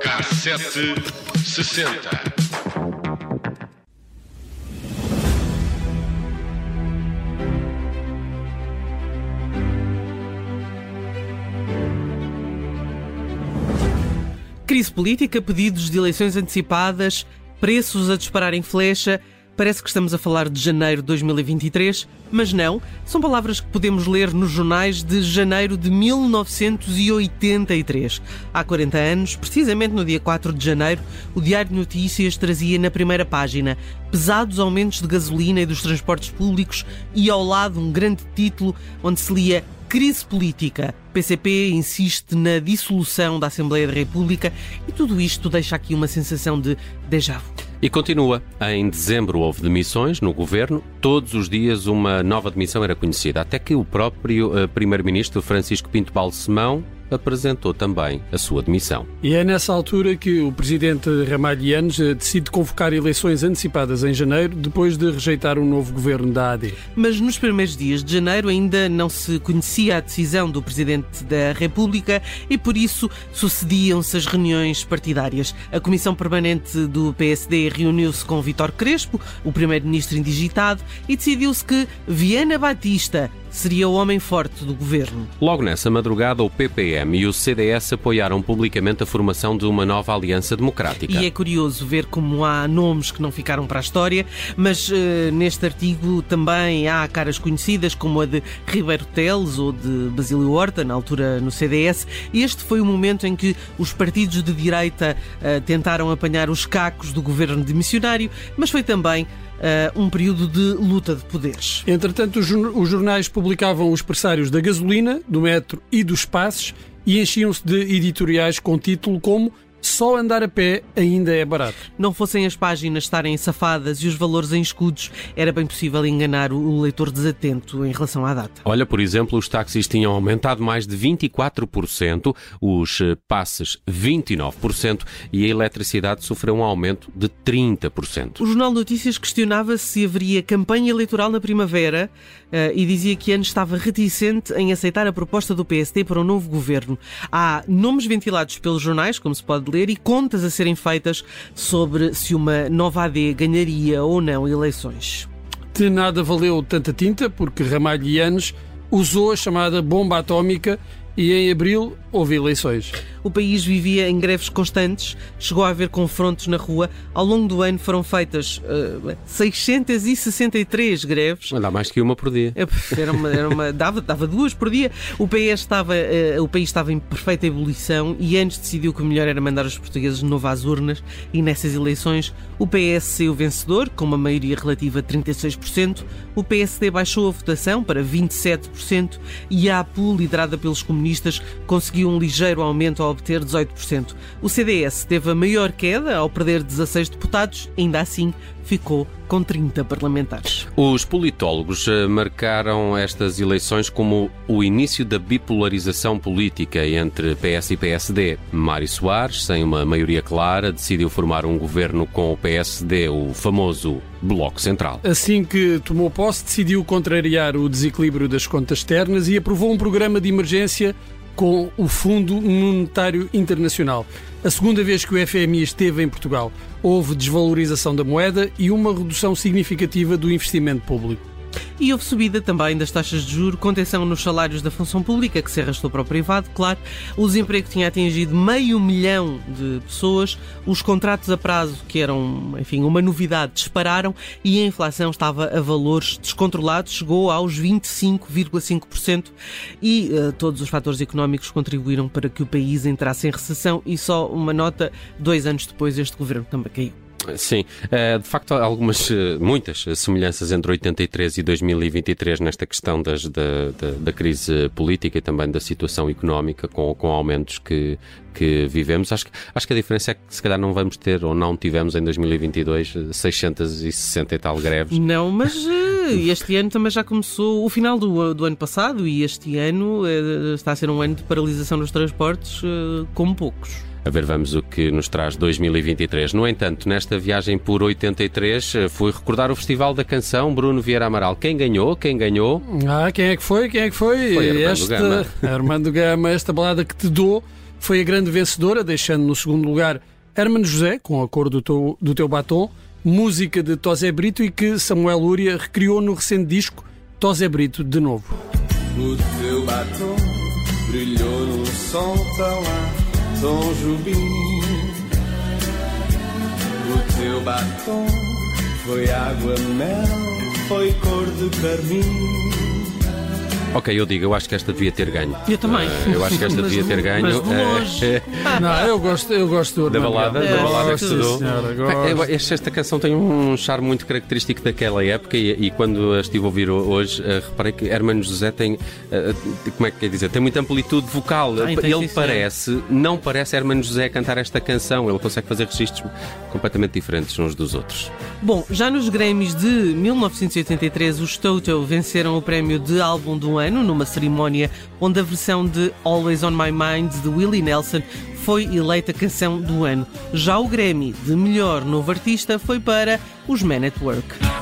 Cassete sessenta. Crise política, pedidos de eleições antecipadas, preços a disparar em flecha Parece que estamos a falar de janeiro de 2023, mas não. São palavras que podemos ler nos jornais de janeiro de 1983. Há 40 anos, precisamente no dia 4 de janeiro, o Diário de Notícias trazia na primeira página pesados aumentos de gasolina e dos transportes públicos e ao lado um grande título onde se lia Crise política. PCP insiste na dissolução da Assembleia da República e tudo isto deixa aqui uma sensação de déjà vu. E continua. Em dezembro houve demissões no governo. Todos os dias uma nova demissão era conhecida, até que o próprio uh, primeiro-ministro Francisco Pinto Balsemão apresentou também a sua demissão. E é nessa altura que o presidente Ramalhianes eh, decide convocar eleições antecipadas em janeiro, depois de rejeitar o um novo governo da AD. Mas nos primeiros dias de janeiro ainda não se conhecia a decisão do presidente da República e por isso sucediam-se as reuniões partidárias. A Comissão Permanente do PSD reuniu-se com Vítor Crespo, o primeiro-ministro indigitado, e decidiu-se que Viana Batista seria o homem forte do governo. Logo nessa madrugada, o PPM e o CDS apoiaram publicamente a formação de uma nova aliança democrática. E é curioso ver como há nomes que não ficaram para a história, mas uh, neste artigo também há caras conhecidas, como a de Ribeiro Teles ou de Basílio Horta, na altura no CDS. Este foi o momento em que os partidos de direita uh, tentaram apanhar os cacos do governo de missionário, mas foi também uh, um período de luta de poderes. Entretanto, os jornais publicavam os pressários da gasolina, do metro e dos passes e enchiam-se de editoriais com título como só andar a pé ainda é barato. Não fossem as páginas estarem safadas e os valores em escudos, era bem possível enganar o leitor desatento em relação à data. Olha, por exemplo, os táxis tinham aumentado mais de 24%, os eh, passes 29% e a eletricidade sofreu um aumento de 30%. O Jornal Notícias questionava se haveria campanha eleitoral na primavera uh, e dizia que ano estava reticente em aceitar a proposta do PSD para um novo governo. Há nomes ventilados pelos jornais, como se pode ler ler e contas a serem feitas sobre se uma nova AD ganharia ou não eleições. De nada valeu tanta tinta, porque Ramalhianes usou a chamada bomba atómica e em abril houve eleições. O país vivia em greves constantes, chegou a haver confrontos na rua. Ao longo do ano foram feitas uh, 663 greves. Dá mais que uma por dia. É, era uma, era uma, dava, dava duas por dia. O, PS estava, uh, o país estava em perfeita ebulição e antes decidiu que o melhor era mandar os portugueses de novo às urnas. E nessas eleições o PS saiu vencedor, com uma maioria relativa de 36%. O PSD baixou a votação para 27% e a APU, liderada pelos comunistas, conseguiu um ligeiro aumento ao obter 18%. O CDS teve a maior queda ao perder 16 deputados, ainda assim ficou com 30 parlamentares. Os politólogos eh, marcaram estas eleições como o início da bipolarização política entre PS e PSD. Mário Soares, sem uma maioria clara, decidiu formar um governo com o PSD, o famoso Bloco Central. Assim que tomou posse, decidiu contrariar o desequilíbrio das contas externas e aprovou um programa de emergência com o Fundo Monetário Internacional. A segunda vez que o FMI esteve em Portugal, houve desvalorização da moeda e uma redução significativa do investimento público. E houve subida também das taxas de juros, contenção nos salários da função pública, que se arrastou para o privado, claro. O desemprego tinha atingido meio milhão de pessoas, os contratos a prazo, que eram, enfim, uma novidade, dispararam e a inflação estava a valores descontrolados, chegou aos 25,5% e uh, todos os fatores económicos contribuíram para que o país entrasse em recessão e só uma nota, dois anos depois este governo também caiu. Sim, eh, de facto há algumas, eh, muitas semelhanças entre 83 e 2023 nesta questão das, da, da, da, crise política e também da situação económica com, com aumentos que, que vivemos. Acho, acho que a diferença é que se calhar não vamos ter ou não tivemos em 2022 660 e tal greves. Não, mas eh, este ano também já começou o final do, do ano passado e este ano está a ser um ano de paralisação dos transportes como poucos. A ver, vamos o que nos traz 2023. No entanto, nesta viagem por 83, eh, fui recordar o Festival da Canção Bruno Vieira Amaral. Quem ganhou? Quem ganhou? Ah, quem é que foi? Quem é que foi? Foi Armando esta, Gama. Armando Gama, esta balada que te dou, foi a grande vencedora, deixando no segundo lugar Hermano José, com a cor do teu, do teu batom, música de Tosé Brito e que Samuel Lúria recriou no recente disco Tosé Brito de novo. O teu batom brilhou num sol tão alto, Tom Jubim. O teu batom foi água mel, foi cor de carmim. Ok, eu digo, eu acho que esta devia ter ganho. Eu também. Eh, eu acho que esta Mas devia ter ganho. mas de Eh, longe. Não, eu gosto, eu gosto do Da balada, da balada que se. Esta, esta canção tem um charme muito característico daquela época e, e quando a estive a ouvir hoje, eh, reparei que Hermano José tem, eh, como é que quer dizer, tem muita amplitude vocal. Ah, Ele parece, não parece Hermano José a cantar esta canção, ele consegue fazer registros completamente diferentes uns dos outros. Bom, já nos Grammys de 1983, os Toto venceram o prémio de álbum do ano numa cerimónia onde a versão de Always on My Mind de Willie Nelson foi eleita canção do ano. Já o Grammy de melhor novo artista foi para os Men at Work.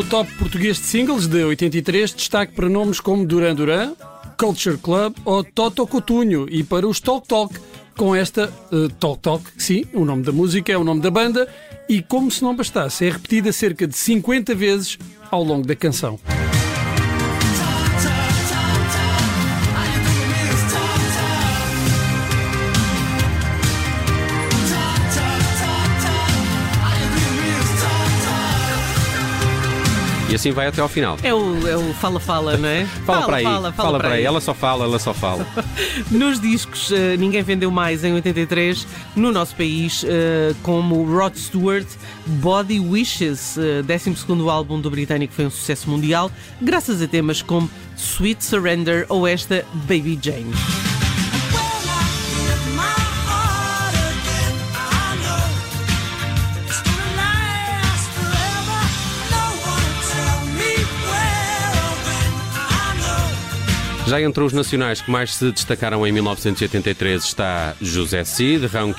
No top português de singles de 83, destaque para nomes como Duran Duran, Culture Club ou Toto Cotunho e para os Talk Talk, com esta eh, Talk Talk, sim, o nome da música é o nome da banda e como se não bastasse, é repetida cerca de 50 vezes ao longo da canção. E assim vai até ao final. É o, é o fala-fala, não é? Fala, para aí, fala, fala para aí. Ela só fala, ela só fala. Nos discos, eh, ninguém vendeu mais em 83 no nosso país, eh, como Rod Stewart, Body Wishes, eh, 12 álbum do britânico, foi um sucesso mundial, graças a temas como Sweet Surrender ou esta Baby Jane. Já entre os nacionais que mais se destacaram em 1983 está José Cid, Rão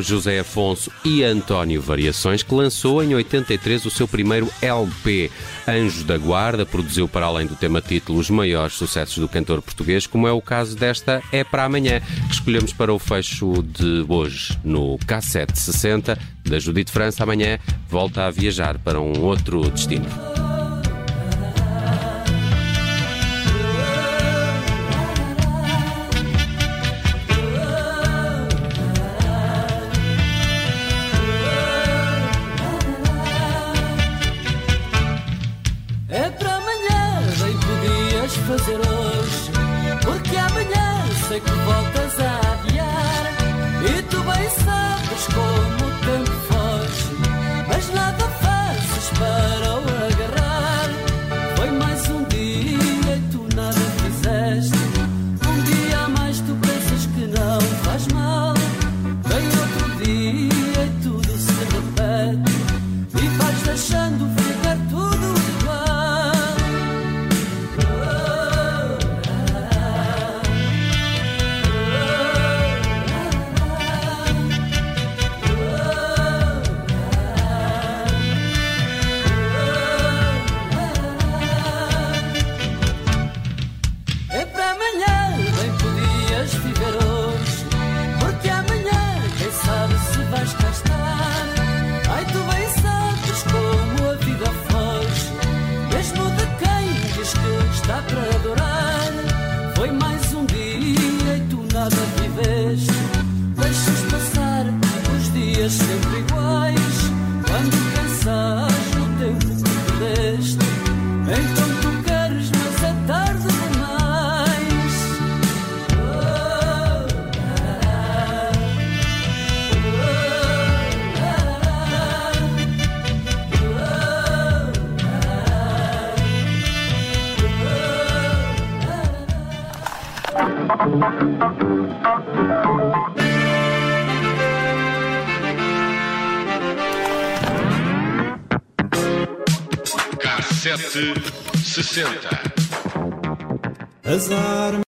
José Afonso e António Variações, que lançou em 83 o seu primeiro LP. Anjos da Guarda produziu para além do tema título os maiores sucessos do cantor português, como é o caso desta É para Amanhã, que escolhemos para o fecho de hoje no K7 60 da Judite França. Amanhã volta a viajar para um outro destino. Cassete 60. As armas.